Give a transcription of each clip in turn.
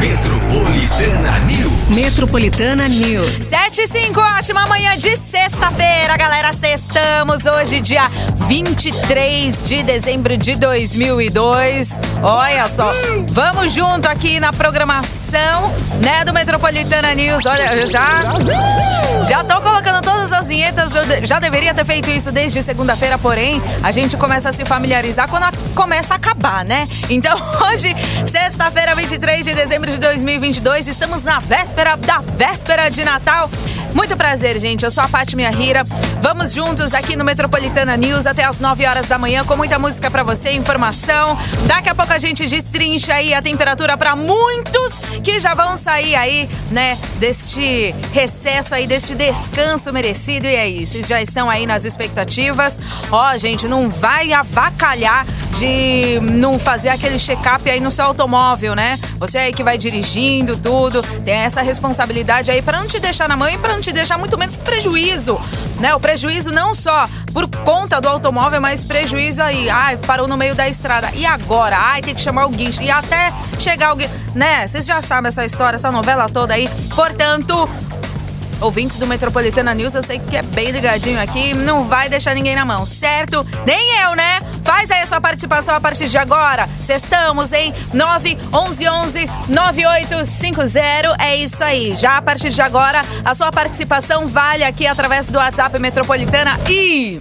Metropolitana News. Metropolitana News. 7 e 5, ótima manhã de sexta-feira, galera. Sextamos hoje, dia 23 de dezembro de 2002. Olha só, vamos junto aqui na programação, né, do Metropolitana News. Olha, eu já já tô colocando todas as vinhetas. Eu já deveria ter feito isso desde segunda-feira, porém, a gente começa a se familiarizar quando a, começa a acabar, né? Então, hoje, sexta-feira, 23 de dezembro de 2022, estamos na véspera da véspera de Natal. Muito prazer, gente. Eu sou a Paty Rira. Vamos juntos aqui no Metropolitana News até as 9 horas da manhã com muita música para você, informação. Daqui a pouco a gente destrincha aí a temperatura para muitos que já vão sair aí, né, deste recesso aí, deste descanso merecido. E aí, vocês já estão aí nas expectativas? Ó, gente, não vai avacalhar de não fazer aquele check-up aí no seu automóvel, né? Você aí que vai dirigindo tudo, tem essa responsabilidade aí para não te deixar na mão e para não te deixar muito menos prejuízo, né? O prejuízo não só por conta do automóvel, mas prejuízo aí, ai, parou no meio da estrada. E agora? Ai, tem que chamar o guincho. E até chegar o guincho, né? Vocês já sabem essa história, essa novela toda aí. Portanto, ouvintes do Metropolitana News, eu sei que é bem ligadinho aqui, não vai deixar ninguém na mão, certo? Nem eu, né? Faz aí a sua participação a partir de agora. Estamos em 911 9850. É isso aí. Já a partir de agora, a sua participação vale aqui através do WhatsApp Metropolitana e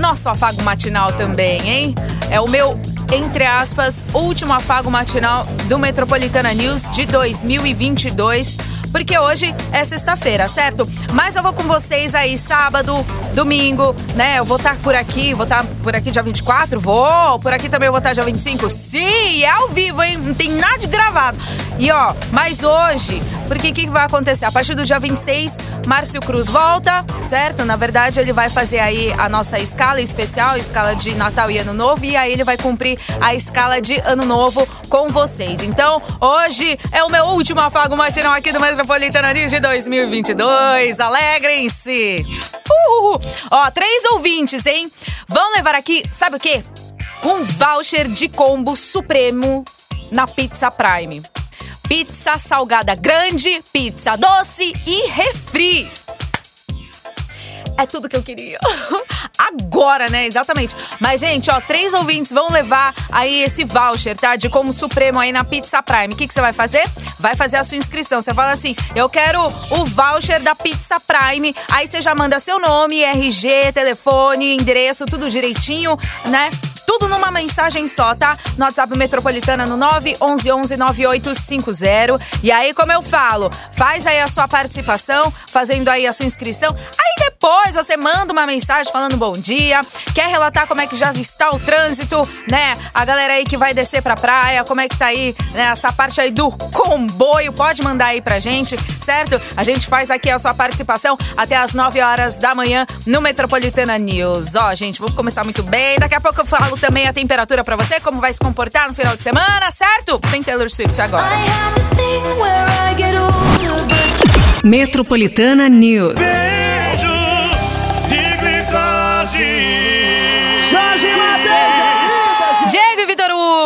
nosso afago matinal também, hein? É o meu entre aspas, último afago matinal do Metropolitana News de 2022 porque hoje é sexta-feira, certo? Mas eu vou com vocês aí sábado, domingo, né? Eu vou estar por aqui, vou estar por aqui dia 24, vou, por aqui também vou estar dia 25. Sim, é ao vivo, hein? Não tem nada de gravado. E ó, mas hoje, porque o que, vai acontecer? A partir do dia 26, Márcio Cruz volta, certo? Na verdade, ele vai fazer aí a nossa escala especial, escala de Natal e Ano Novo, e aí ele vai cumprir a escala de Ano Novo com vocês. Então, hoje é o meu último afago matinal aqui do Metropolitano News de 2022. Alegrem-se! Uhul. Ó, três ouvintes, hein? Vão levar aqui, sabe o quê? Um voucher de combo supremo na Pizza Prime. Pizza salgada grande, pizza doce e refri é tudo que eu queria. Agora, né? Exatamente. Mas, gente, ó, três ouvintes vão levar aí esse voucher, tá? De como supremo aí na Pizza Prime. O que, que você vai fazer? Vai fazer a sua inscrição. Você fala assim: eu quero o voucher da Pizza Prime. Aí você já manda seu nome, RG, telefone, endereço, tudo direitinho, né? Tudo numa mensagem só, tá? No WhatsApp Metropolitana no 9119850. E aí, como eu falo, faz aí a sua participação, fazendo aí a sua inscrição. Aí depois você manda uma mensagem falando bom dia, quer relatar como é que já está o trânsito, né? A galera aí que vai descer pra praia, como é que tá aí, né? Essa parte aí do comboio, pode mandar aí pra gente, certo? A gente faz aqui a sua participação até as 9 horas da manhã no Metropolitana News. Ó, gente, vamos começar muito bem. Daqui a pouco eu falo também a temperatura para você, como vai se comportar no final de semana, certo? Tem Taylor Swift agora. Metropolitana News.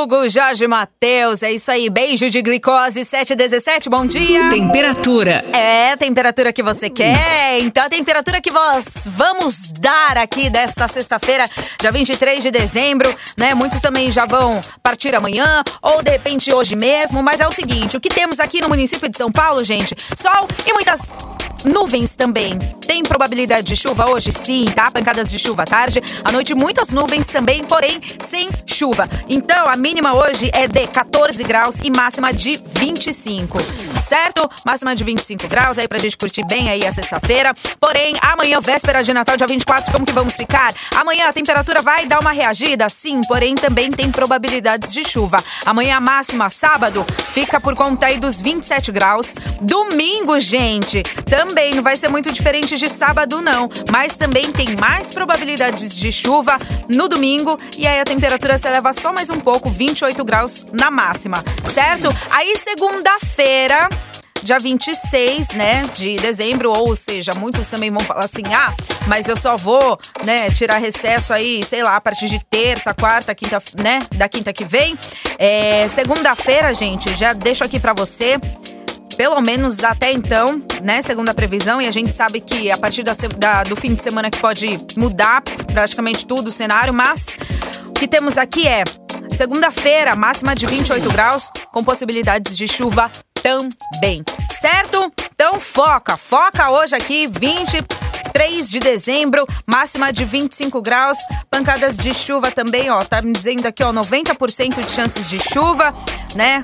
Hugo, Jorge Matheus, é isso aí. Beijo de glicose 717, bom dia. Temperatura. É, a temperatura que você quer. Então, a temperatura que nós vamos dar aqui desta sexta-feira, dia 23 de dezembro, né? Muitos também já vão partir amanhã ou de repente hoje mesmo, mas é o seguinte, o que temos aqui no município de São Paulo, gente? Sol e muitas Nuvens também. Tem probabilidade de chuva hoje? Sim, tá? Pancadas de chuva à tarde. À noite, muitas nuvens também, porém sem chuva. Então, a mínima hoje é de 14 graus e máxima de 25. Certo? Máxima de 25 graus aí pra gente curtir bem aí a sexta-feira. Porém, amanhã, véspera de Natal, dia 24, como que vamos ficar? Amanhã a temperatura vai dar uma reagida? Sim, porém também tem probabilidades de chuva. Amanhã a máxima, sábado, fica por conta aí dos 27 graus. Domingo, gente, também também não vai ser muito diferente de sábado, não. Mas também tem mais probabilidades de chuva no domingo. E aí a temperatura se eleva só mais um pouco, 28 graus na máxima, certo? Aí segunda-feira dia 26, né, de dezembro, ou seja, muitos também vão falar assim: "Ah, mas eu só vou, né, tirar recesso aí, sei lá, a partir de terça, quarta, quinta, né, da quinta que vem". É, segunda-feira, gente, já deixo aqui para você pelo menos até então, né? Segundo a previsão, e a gente sabe que a partir da, da, do fim de semana que pode mudar praticamente tudo o cenário, mas o que temos aqui é segunda-feira, máxima de 28 graus, com possibilidades de chuva também, certo? Então foca, foca hoje aqui, 23 de dezembro, máxima de 25 graus, pancadas de chuva também, ó, tá me dizendo aqui, ó, 90% de chances de chuva, né?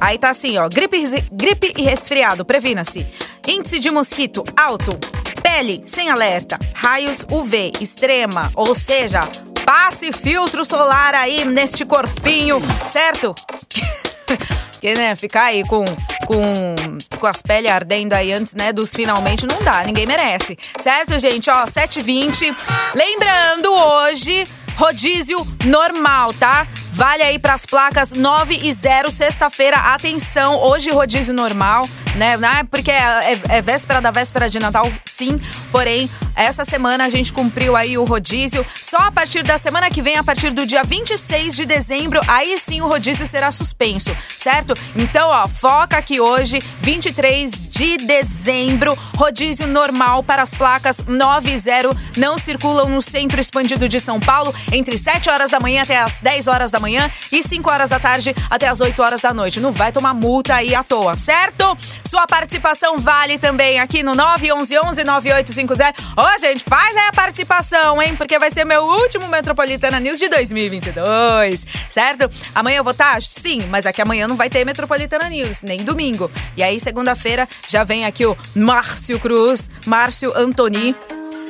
Aí tá assim, ó, gripe, gripe e resfriado, previna-se. Índice de mosquito alto, pele sem alerta, raios UV extrema, ou seja, passe filtro solar aí neste corpinho, certo? Porque, né, ficar aí com, com, com as peles ardendo aí antes, né, dos finalmente não dá, ninguém merece. Certo, gente? Ó, 7h20. Lembrando, hoje, rodízio normal, tá? Vale aí para as placas 9 e 0, sexta-feira. Atenção, hoje rodízio normal, né? É porque é, é, é, véspera da véspera de Natal, sim. Porém, essa semana a gente cumpriu aí o rodízio. Só a partir da semana que vem, a partir do dia 26 de dezembro, aí sim o rodízio será suspenso, certo? Então, ó, foca aqui hoje, 23 de dezembro, rodízio normal para as placas 9 e 0. Não circulam no centro expandido de São Paulo entre 7 horas da manhã até as 10 horas da manhã e 5 horas da tarde até as 8 horas da noite. Não vai tomar multa aí à toa, certo? Sua participação vale também aqui no 911 9850. Ô, gente, faz aí a participação, hein? Porque vai ser meu último Metropolitana News de 2022, certo? Amanhã eu vou estar? Tá? Sim, mas aqui amanhã não vai ter Metropolitana News, nem domingo. E aí, segunda-feira, já vem aqui o Márcio Cruz, Márcio Antoni,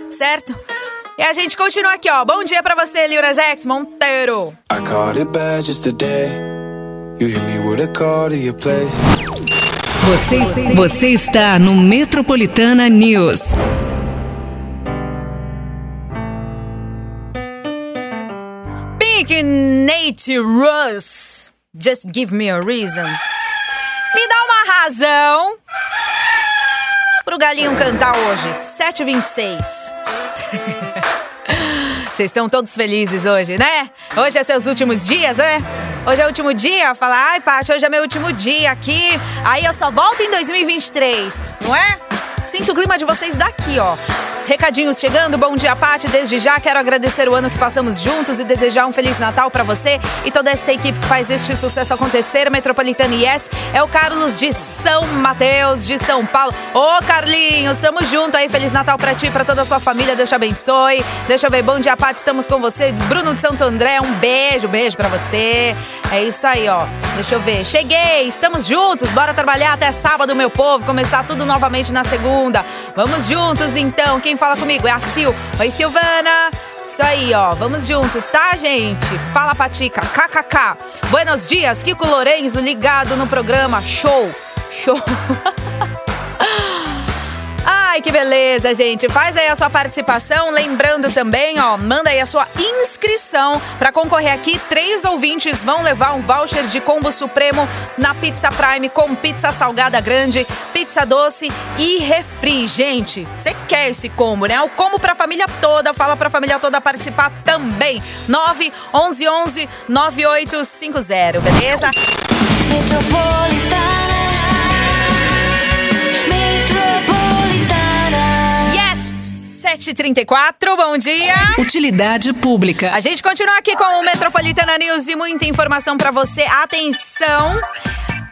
certo? E a gente continua aqui, ó. Bom dia pra você, Lil X Monteiro. I caught it bad just today. You hit me with a call to your place. Você, você está no Metropolitana News. Pink Nate Russ. Just give me a reason. Me dá uma razão pro galinho cantar hoje. 7h26. Vocês estão todos felizes hoje, né? Hoje é seus últimos dias, né? Hoje é o último dia? Fala, ai, Paty, hoje é meu último dia aqui. Aí eu só volto em 2023, não é? Sinto o clima de vocês daqui, ó. Recadinhos chegando, bom dia, Pati. Desde já quero agradecer o ano que passamos juntos e desejar um Feliz Natal para você e toda esta equipe que faz este sucesso acontecer. Metropolitana Yes é o Carlos de São Mateus, de São Paulo. Ô, Carlinhos, estamos junto aí. Feliz Natal para ti pra toda a sua família. Deus te abençoe. Deixa eu ver, bom dia, Pati. Estamos com você. Bruno de Santo André, um beijo, beijo para você. É isso aí, ó. Deixa eu ver. Cheguei, estamos juntos. Bora trabalhar até sábado, meu povo. Começar tudo novamente na segunda. Vamos juntos, então. Quem fala comigo é a Sil. Oi, Silvana. Isso aí, ó. Vamos juntos, tá, gente? Fala, Patica. KKK. Buenos dias. Kiko Lorenzo ligado no programa. Show. Show. Ai, que beleza, gente. Faz aí a sua participação. Lembrando também, ó, manda aí a sua inscrição para concorrer aqui. Três ouvintes vão levar um voucher de combo supremo na Pizza Prime com pizza salgada grande, pizza doce e refri. Gente, você quer esse combo, né? O combo pra família toda. Fala pra família toda participar também. 9 11 11 9850, beleza? Metropolitana 7h34, bom dia. Utilidade pública. A gente continua aqui com o Metropolitana News e muita informação para você. Atenção!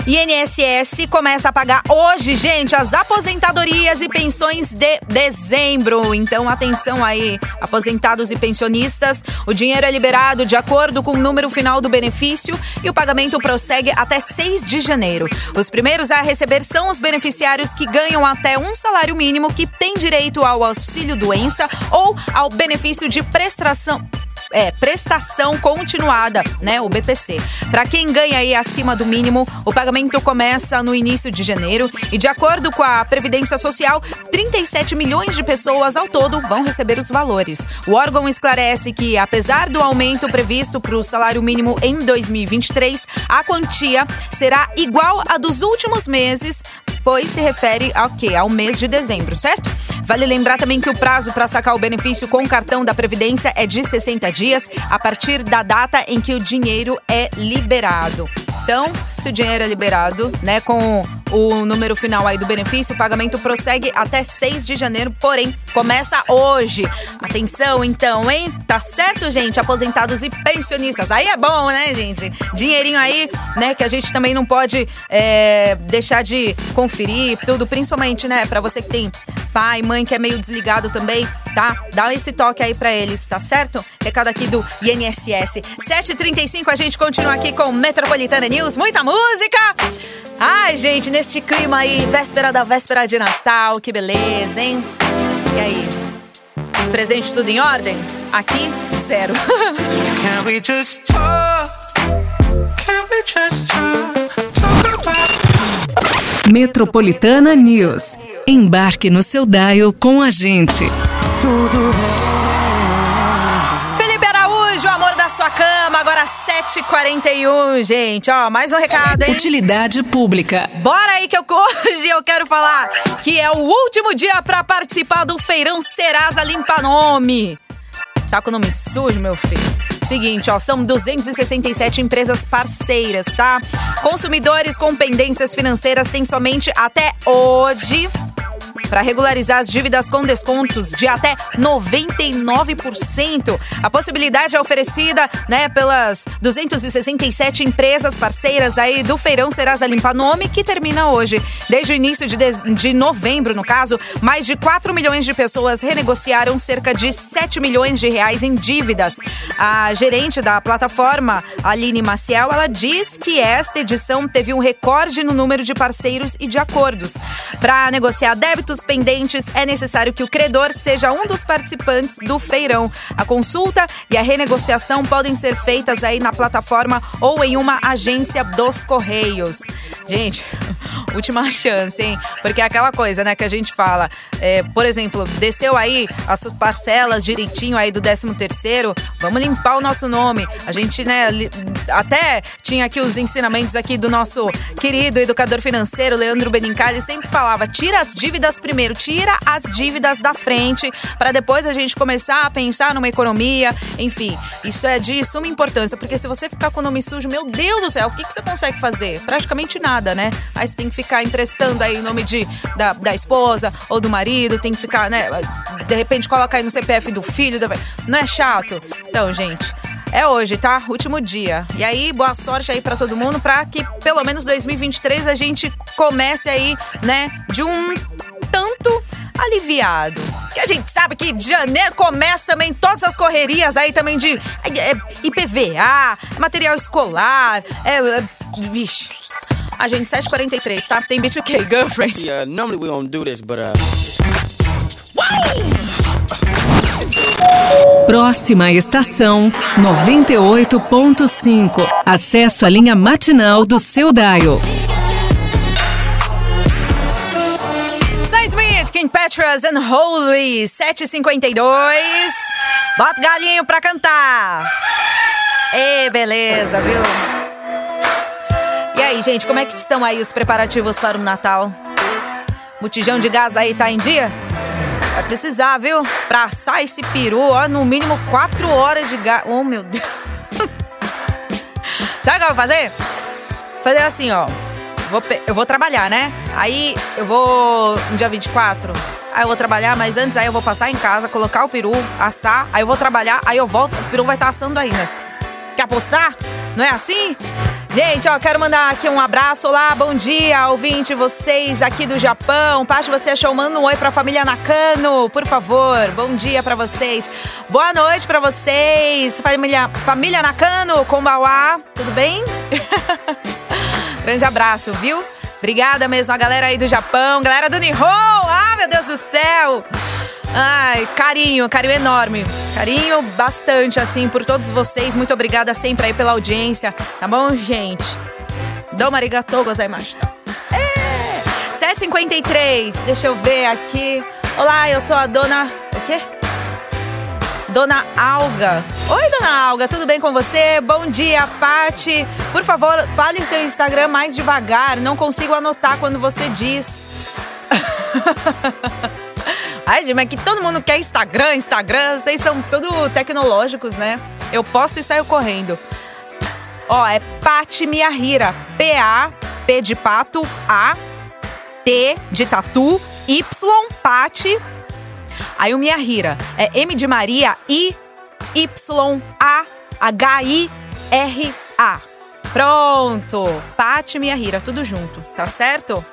INSS começa a pagar hoje, gente, as aposentadorias e pensões de dezembro. Então, atenção aí, aposentados e pensionistas. O dinheiro é liberado de acordo com o número final do benefício e o pagamento prossegue até 6 de janeiro. Os primeiros a receber são os beneficiários que ganham até um salário mínimo que têm direito ao auxílio doença ou ao benefício de prestação é, prestação continuada, né? O BPC. Para quem ganha aí acima do mínimo, o pagamento começa no início de janeiro e, de acordo com a Previdência Social, 37 milhões de pessoas ao todo vão receber os valores. O órgão esclarece que, apesar do aumento previsto para o salário mínimo em 2023, a quantia será igual à dos últimos meses se refere ao quê? Ao mês de dezembro, certo? Vale lembrar também que o prazo para sacar o benefício com cartão da Previdência é de 60 dias a partir da data em que o dinheiro é liberado. Então, se o dinheiro é liberado, né, com o número final aí do benefício, o pagamento prossegue até 6 de janeiro, porém, começa hoje. Atenção, então, hein? Tá certo, gente? Aposentados e pensionistas. Aí é bom, né, gente? Dinheirinho aí, né, que a gente também não pode é, deixar de conferir tudo, principalmente, né, para você que tem pai, mãe que é meio desligado também, tá? Dá esse toque aí para eles, tá certo? Recado aqui do INSS. 7h35, a gente continua aqui com Metropolitana News. Muita música! Ai, gente, neste clima aí, véspera da véspera de Natal, que beleza, hein? E aí? Presente tudo em ordem? Aqui, zero. Can we just talk? Can we just talk? Talk about Metropolitana News. Embarque no seu dial com a gente. Felipe Araújo, amor da sua cama, agora 7h41, gente. Ó, mais um recado, hein? Utilidade pública. Bora aí que eu, hoje eu quero falar que é o último dia pra participar do Feirão Serasa Limpa Nome. Tá com o nome sujo, meu filho? Seguinte, ó, são 267 empresas parceiras, tá? Consumidores com pendências financeiras têm somente até hoje para regularizar as dívidas com descontos de até 99%. A possibilidade é oferecida, né, pelas 267 empresas parceiras aí do Feirão Serasa Limpa Nome, que termina hoje. Desde o início de, de, de novembro, no caso, mais de 4 milhões de pessoas renegociaram cerca de 7 milhões de reais em dívidas. A gerente da plataforma, Aline Maciel, ela diz que esta edição teve um recorde no número de parceiros e de acordos. Para negociar débitos pendentes, é necessário que o credor seja um dos participantes do feirão. A consulta e a renegociação podem ser feitas aí na plataforma ou em uma agência dos Correios. Gente, última chance, hein? Porque é aquela coisa, né, que a gente fala. É, por exemplo, desceu aí as parcelas direitinho aí do 13 terceiro, vamos limpar o nosso nome. A gente, né, até tinha aqui os ensinamentos aqui do nosso querido educador financeiro, Leandro Benincali, sempre falava, tira as dívidas primeiro, tira as dívidas da frente, para depois a gente começar a pensar numa economia, enfim. Isso é de suma importância, porque se você ficar com o nome sujo, meu Deus do céu, o que, que você consegue fazer? Praticamente nada, né? Aí você tem que ficar emprestando aí o nome de, da, da esposa ou do marido, tem que ficar, né? De repente coloca aí no CPF do filho, da... não é chato? Então, gente. É hoje, tá? Último dia. E aí, boa sorte aí pra todo mundo, pra que pelo menos 2023 a gente comece aí, né, de um tanto aliviado. Que a gente sabe que de janeiro começa também todas as correrias aí também de é, IPVA, material escolar, é, é, vixe. A gente, 7h43, tá? Tem B2K, girlfriend. Yeah, normally we don't do this, but uh, Próxima estação 98.5. Acesso à linha matinal do seu dial. Sam Smith, King Petras and Holy, 7h52. Bota galinho pra cantar. Ê, beleza, viu? Aí, gente, como é que estão aí os preparativos para o Natal? Botijão de gás aí tá em dia? Vai precisar, viu? Pra assar esse peru, ó, no mínimo 4 horas de gás. Oh, meu Deus. Sabe o que eu vou fazer? Fazer assim, ó. Vou eu vou trabalhar, né? Aí eu vou no dia 24. Aí eu vou trabalhar, mas antes aí eu vou passar em casa, colocar o peru, assar. Aí eu vou trabalhar, aí eu volto, o peru vai estar assando ainda. Quer apostar? Não é assim? Gente, ó, quero mandar aqui um abraço. Olá, bom dia, ouvinte, vocês aqui do Japão. Paty, você achou? Manda um oi pra família Nakano, por favor. Bom dia pra vocês. Boa noite pra vocês. Família, família Nakano, Kombawa, tudo bem? Grande abraço, viu? Obrigada mesmo a galera aí do Japão, galera do Nihon. Ah, meu Deus do céu. Ai, carinho, carinho enorme. Carinho bastante, assim, por todos vocês. Muito obrigada sempre aí pela audiência, tá bom, gente? Domo arigatou gozaimashita. É! 7h53, deixa eu ver aqui. Olá, eu sou a dona... O quê? Dona Alga. Oi, Dona Alga, tudo bem com você? Bom dia, Pati. Por favor, fale seu Instagram mais devagar. Não consigo anotar quando você diz. Ai, gente, mas que todo mundo quer Instagram, Instagram. Vocês são tudo tecnológicos, né? Eu posso e saio correndo. Ó, é Pati Miyahira. P-A, P de pato, A, T de tatu, Y, Pati. Aí o Miyahira é M de Maria, I, Y, A, H, I, R, A. Pronto! Pati Miyahira, tudo junto, tá certo?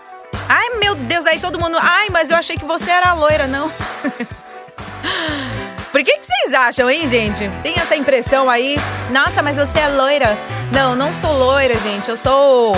Ai, meu Deus, aí todo mundo. Ai, mas eu achei que você era loira, não. Por que, que vocês acham, hein, gente? Tem essa impressão aí? Nossa, mas você é loira. Não, não sou loira, gente. Eu sou.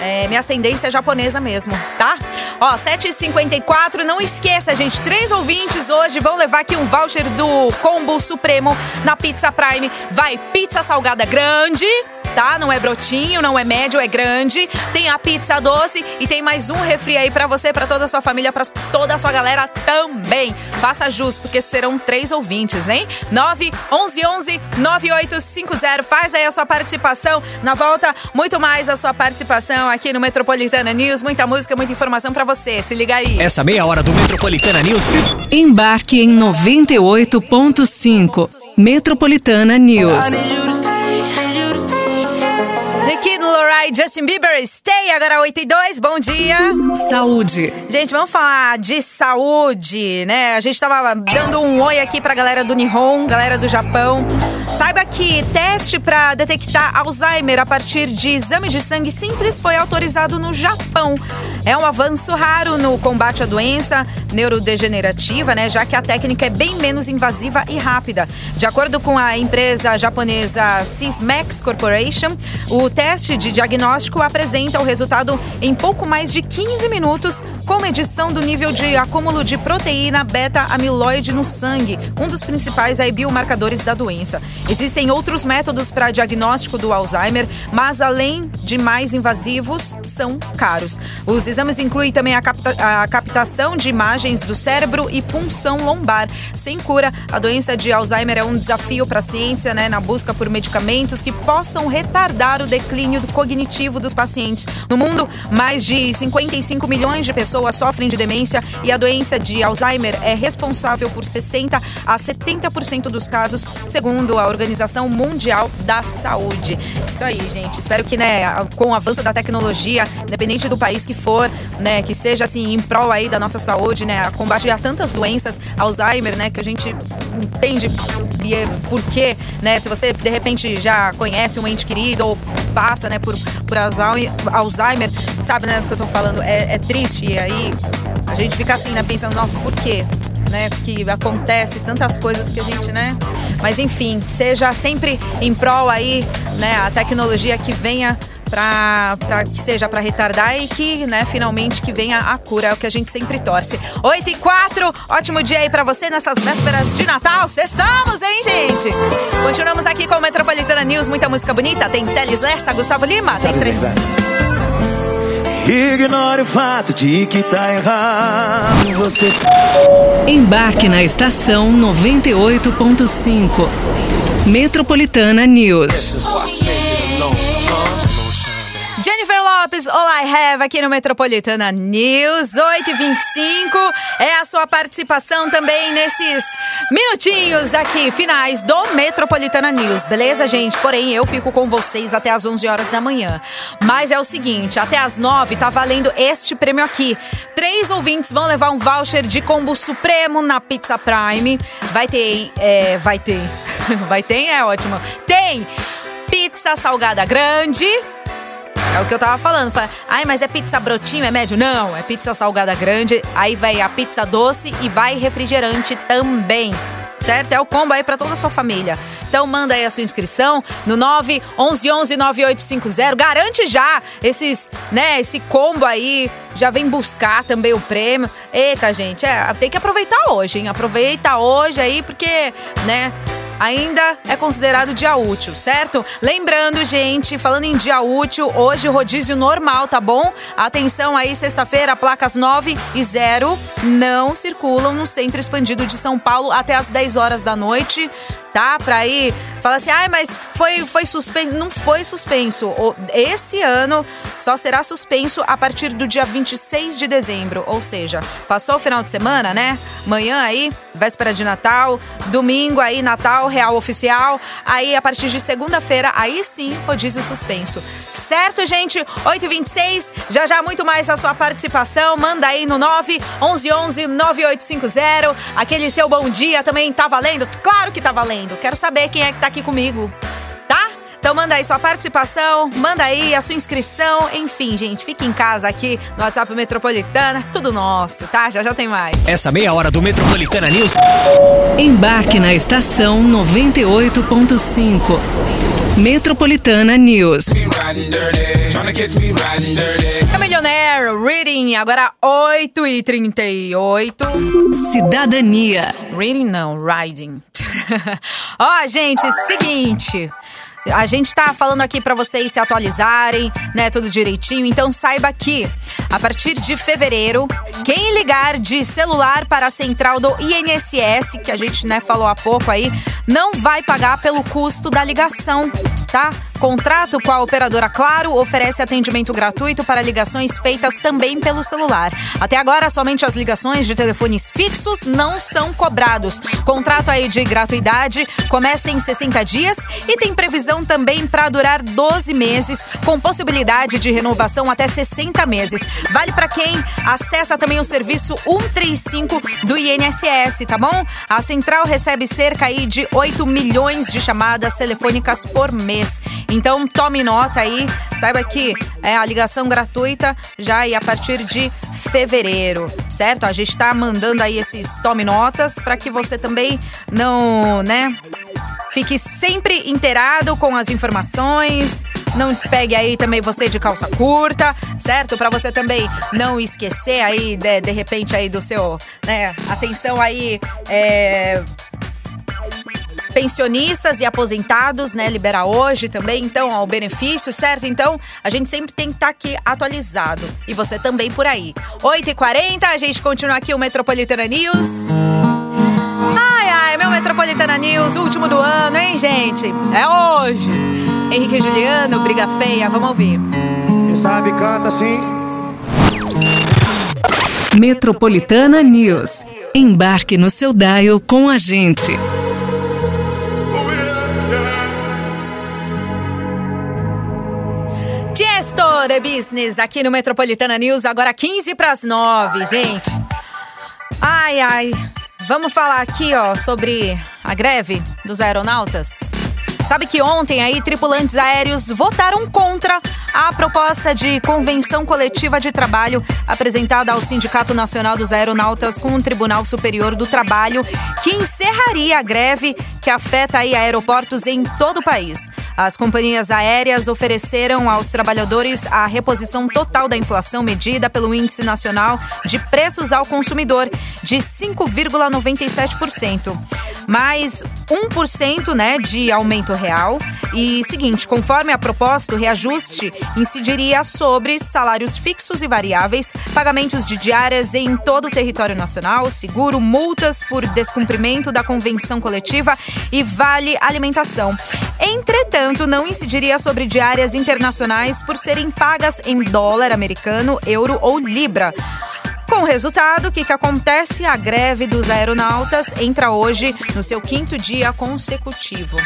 É, minha ascendência é japonesa mesmo, tá? Ó, 7h54, não esqueça, gente, três ouvintes hoje vão levar aqui um voucher do Combo Supremo na Pizza Prime. Vai pizza salgada grande, tá? Não é brotinho, não é médio, é grande. Tem a pizza doce e tem mais um refri aí para você, para toda a sua família, para toda a sua galera também. Faça jus, porque serão três ouvintes, hein? 9 11 11 9850. Faz aí a sua participação. Na volta, muito mais a sua participação aqui no Metropolitana News. Muita música, muita informação para você. Se liga aí. Essa meia hora do Metropolitana News. Embarque em 98.5. Metropolitana News. The Kid Laroi, Justin Bieber, Stay, agora 8 e 2, bom dia. Saúde. Gente, vamos falar de saúde, né? A gente tava dando um oi aqui pra galera do Nihon, galera do Japão. Saiba que teste para detectar Alzheimer a partir de exame de sangue simples foi autorizado no Japão. É um avanço raro no combate à doença neurodegenerativa, né? Já que a técnica é bem menos invasiva e rápida. De acordo com a empresa japonesa Sysmex Corporation, o teste de diagnóstico apresenta o resultado em pouco mais de 15 minutos, com medição do nível de acúmulo de proteína beta-amiloide no sangue, um dos principais aí, biomarcadores da doença. Existem outros métodos para diagnóstico do Alzheimer, mas além de mais invasivos, são caros. Os exames incluem também a, capta a captação de imagens do cérebro e punção lombar. Sem cura, a doença de Alzheimer é um desafio para a ciência, né, na busca por medicamentos que possam retardar o declínio cognitivo dos pacientes. No mundo, mais de 55 milhões de pessoas sofrem de demência e a doença de Alzheimer é responsável por 60 a 70% dos casos, segundo a Organização Mundial da Saúde. Isso aí, gente. Espero que, né, com o avanço da tecnologia, independente do país que for, né, que seja assim em prol aí da nossa saúde, né, a combate a tantas doenças, Alzheimer, né, que a gente entende por quê, né? Se você de repente já conhece um ente querido ou passa, né, por, por Alzheimer, sabe, né, do que eu tô falando, é, é triste e aí a gente fica assim, né, pensando, nossa, por quê? Né, que acontece tantas coisas que a gente, né? Mas enfim, seja sempre em prol aí, né, a tecnologia que venha para que seja para retardar e que, né, finalmente que venha a cura, é o que a gente sempre torce. 8 e 4, ótimo dia aí para você nessas vésperas de Natal. Estamos, hein, gente? Continuamos aqui com o Metropolitana News, muita música bonita. Tem Teles Lessa, Gustavo Lima, tem três. Ignore o fato de que tá errado. Você. Embarque na estação 98.5. Metropolitana News. Jennifer Lopes, I Have aqui no Metropolitana News, 8h25. É a sua participação também nesses minutinhos aqui, finais do Metropolitana News, beleza, gente? Porém, eu fico com vocês até as 11 horas da manhã. Mas é o seguinte, até as 9 tá valendo este prêmio aqui. Três ouvintes vão levar um voucher de combo supremo na Pizza Prime. Vai ter, é, vai ter, vai ter, é ótimo. Tem pizza salgada grande é o que eu tava falando. Fala, Ai, mas é pizza brotinho, é médio? Não, é pizza salgada grande. Aí vai a pizza doce e vai refrigerante também certo? É o combo aí para toda a sua família. Então manda aí a sua inscrição no 911 9850. Garante já esses, né, esse combo aí. Já vem buscar também o prêmio. Eita, gente, é, tem que aproveitar hoje, hein? Aproveita hoje aí porque, né, ainda é considerado dia útil, certo? Lembrando, gente, falando em dia útil, hoje rodízio normal, tá bom? Atenção aí, sexta-feira, placas 9 e 0 não circulam no centro expandido de São Paulo até as 10 horas da noite tá? Pra ir falar assim, ai, mas foi, foi suspenso. Não foi suspenso. Esse ano só será suspenso a partir do dia 26 de dezembro. Ou seja, passou o final de semana, né? Manhã aí, véspera de Natal, domingo aí, Natal, real oficial. Aí, a partir de segunda-feira, aí sim, rodízio suspenso. Certo, gente? 8h26, já já muito mais a sua participação. Manda aí no 9 11 11 9850. Aquele seu bom dia também tá valendo? Claro que tá valendo. Quero saber quem é que tá aqui comigo, tá? Então manda aí sua participação, manda aí a sua inscrição, enfim, gente, fique em casa aqui no WhatsApp Metropolitana, tudo nosso, tá? Já já tem mais. Essa meia hora do Metropolitana News. Embarque na estação 98.5. Metropolitana News. Camilionaire Reading, agora 8 e 38 Cidadania. Reading não, Riding. Ó, oh, gente, seguinte. A gente tá falando aqui para vocês se atualizarem, né, tudo direitinho. Então saiba que a partir de fevereiro, quem ligar de celular para a central do INSS, que a gente, né, falou há pouco aí, não vai pagar pelo custo da ligação, tá? Contrato com a operadora Claro oferece atendimento gratuito para ligações feitas também pelo celular. Até agora, somente as ligações de telefones fixos não são cobrados. Contrato aí de gratuidade começa em 60 dias e tem previsão também para durar 12 meses, com possibilidade de renovação até 60 meses. Vale para quem acessa também o serviço 135 do INSS, tá bom? A central recebe cerca aí de 8 milhões de chamadas telefônicas por mês. Então tome nota aí, saiba que é a ligação gratuita já aí a partir de fevereiro, certo? A gente está mandando aí esses tome notas para que você também não, né, fique sempre inteirado com as informações. Não pegue aí também você de calça curta, certo? Para você também não esquecer aí de, de repente aí do seu, né? Atenção aí, é, pensionistas e aposentados, né? Libera hoje também, então, o benefício, certo? Então, a gente sempre tem que estar tá aqui atualizado. E você também por aí. 8h40, a gente continua aqui o Metropolitana News. Ai, ai, meu Metropolitana News, último do ano, hein, gente? É hoje. Henrique e Juliano, briga feia, vamos ouvir. Quem sabe canta assim. Metropolitana News. Embarque no seu dial com a gente. The Business aqui no Metropolitana News, agora 15 para as 9, gente. Ai, ai. Vamos falar aqui, ó, sobre a greve dos aeronautas. Sabe que ontem aí tripulantes aéreos votaram contra a proposta de convenção coletiva de trabalho apresentada ao Sindicato Nacional dos Aeronautas com o Tribunal Superior do Trabalho, que encerraria a greve que afeta aí aeroportos em todo o país. As companhias aéreas ofereceram aos trabalhadores a reposição total da inflação medida pelo Índice Nacional de Preços ao Consumidor de 5,97%, mais 1% né, de aumento real. E seguinte, conforme a proposta, o reajuste incidiria sobre salários fixos e variáveis, pagamentos de diárias em todo o território nacional, seguro, multas por descumprimento da convenção coletiva e vale alimentação. Entretanto, não incidiria sobre diárias internacionais por serem pagas em dólar americano, euro ou libra. Com o resultado, o que, que acontece? A greve dos aeronautas entra hoje no seu quinto dia consecutivo.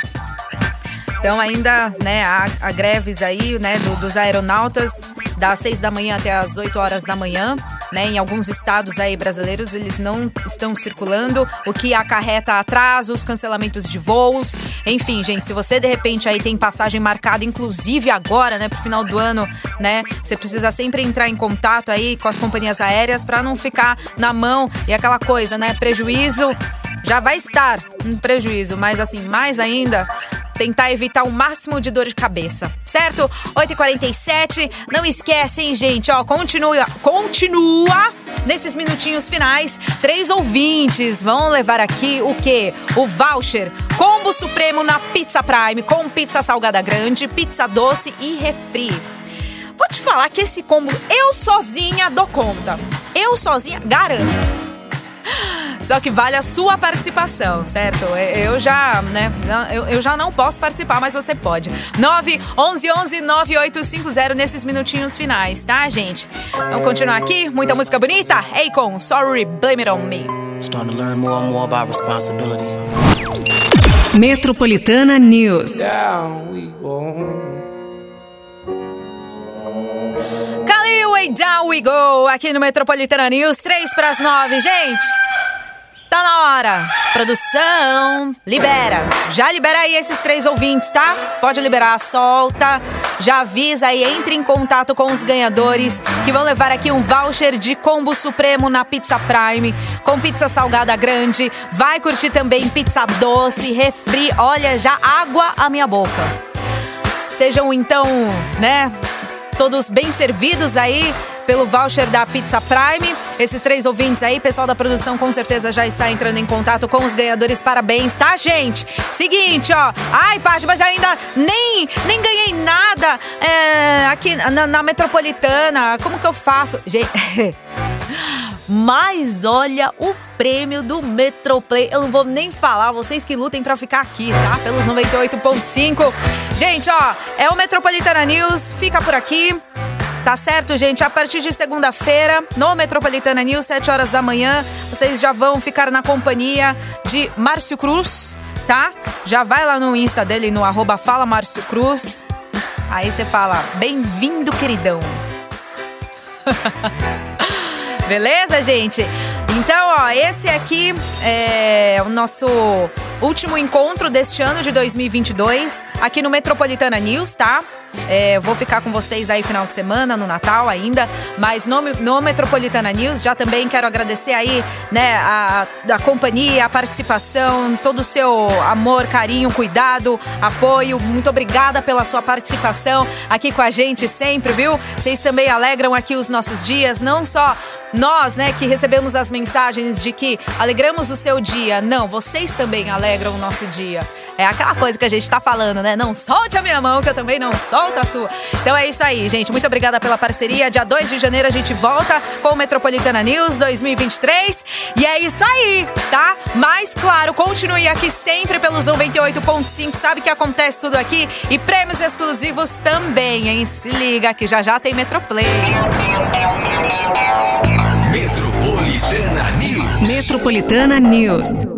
Então ainda, né, há, há greves aí, né, do, dos aeronautas das 6 da manhã até as 8 horas da manhã, né? Em alguns estados aí brasileiros eles não estão circulando, o que acarreta atrasos, cancelamentos de voos. Enfim, gente, se você de repente aí tem passagem marcada, inclusive agora, né, pro final do ano, né, você precisa sempre entrar em contato aí com as companhias aéreas para não ficar na mão e aquela coisa, né, prejuízo já vai estar um prejuízo, mas assim, mais ainda, tentar evitar o máximo de dor de cabeça, certo? 8h47, não esquecem, gente, ó, continua, continua nesses minutinhos finais, três ouvintes vão levar aqui o quê? O voucher Combo Supremo na Pizza Prime com pizza salgada grande, pizza doce e refri. Vou te falar que esse combo eu sozinha dou conta. Eu sozinha garanto. Só que vale a sua participação, certo? Eu já, né? Eu, já não posso participar, mas você pode. 9 11 11 9850 nesses minutinhos finais, tá, gente? Vamos continuar aqui? Muita música bonita? Akon, Sorry, Blame It On Me. Starting to learn more and more about responsibility. Metropolitana News. Down we go. Cali Way Down We Go, aqui no Metropolitana News, 3 para as 9, gente. Tá na hora. Produção, libera. Já libera aí esses três ouvintes, tá? Pode liberar, solta. Já avisa aí, entre em contato com os ganhadores que vão levar aqui um voucher de combo supremo na Pizza Prime, com pizza salgada grande. Vai curtir também pizza doce, refri. Olha, já água a minha boca. Sejam então, né, todos bem servidos aí pelo voucher da Pizza Prime. Esses três ouvintes aí, pessoal da produção com certeza já está entrando em contato com os ganhadores. Parabéns, tá, gente? Seguinte, ó. Ai, Paty, mas ainda nem, nem ganhei nada é, aqui na, na Metropolitana. Como que eu faço? Gente. Mas olha o prêmio do Metroplay. Eu não vou nem falar, vocês que lutem para ficar aqui, tá? Pelos 98.5. Gente, ó, é o Metropolitana News. Fica por aqui. Tá certo, gente? A partir de segunda-feira, no Metropolitana News, 7 horas da manhã, vocês já vão ficar na companhia de Márcio Cruz, tá? Já vai lá no Insta dele, no arroba Fala Márcio Cruz. Aí você fala, bem-vindo, queridão. Beleza, gente? Então, ó, esse aqui é o nosso último encontro deste ano de 2022 aqui no Metropolitana News, tá? É, vou ficar com vocês aí final de semana, no Natal ainda, mas no, no Metropolitana News já também quero agradecer aí, né, a, a companhia, a participação, todo o seu amor, carinho, cuidado, apoio. Muito obrigada pela sua participação aqui com a gente sempre, viu? Vocês também alegram aqui os nossos dias, não só nós, né, que recebemos as mensagens de que alegramos o seu dia. Não, vocês também alegram o nosso dia. É aquela coisa que a gente tá falando, né? Não solte a minha mão, que eu também não solto a sua. Então é isso aí, gente. Muito obrigada pela parceria. Dia 2 de janeiro a gente volta com o Metropolitana News 2023. E é isso aí, tá? Mas, claro, continue aqui sempre pelos 98.5. Sabe que acontece tudo aqui? E prêmios exclusivos também, hein? Se liga que já já tem Metroplay. Metropolitana News. Metropolitana News.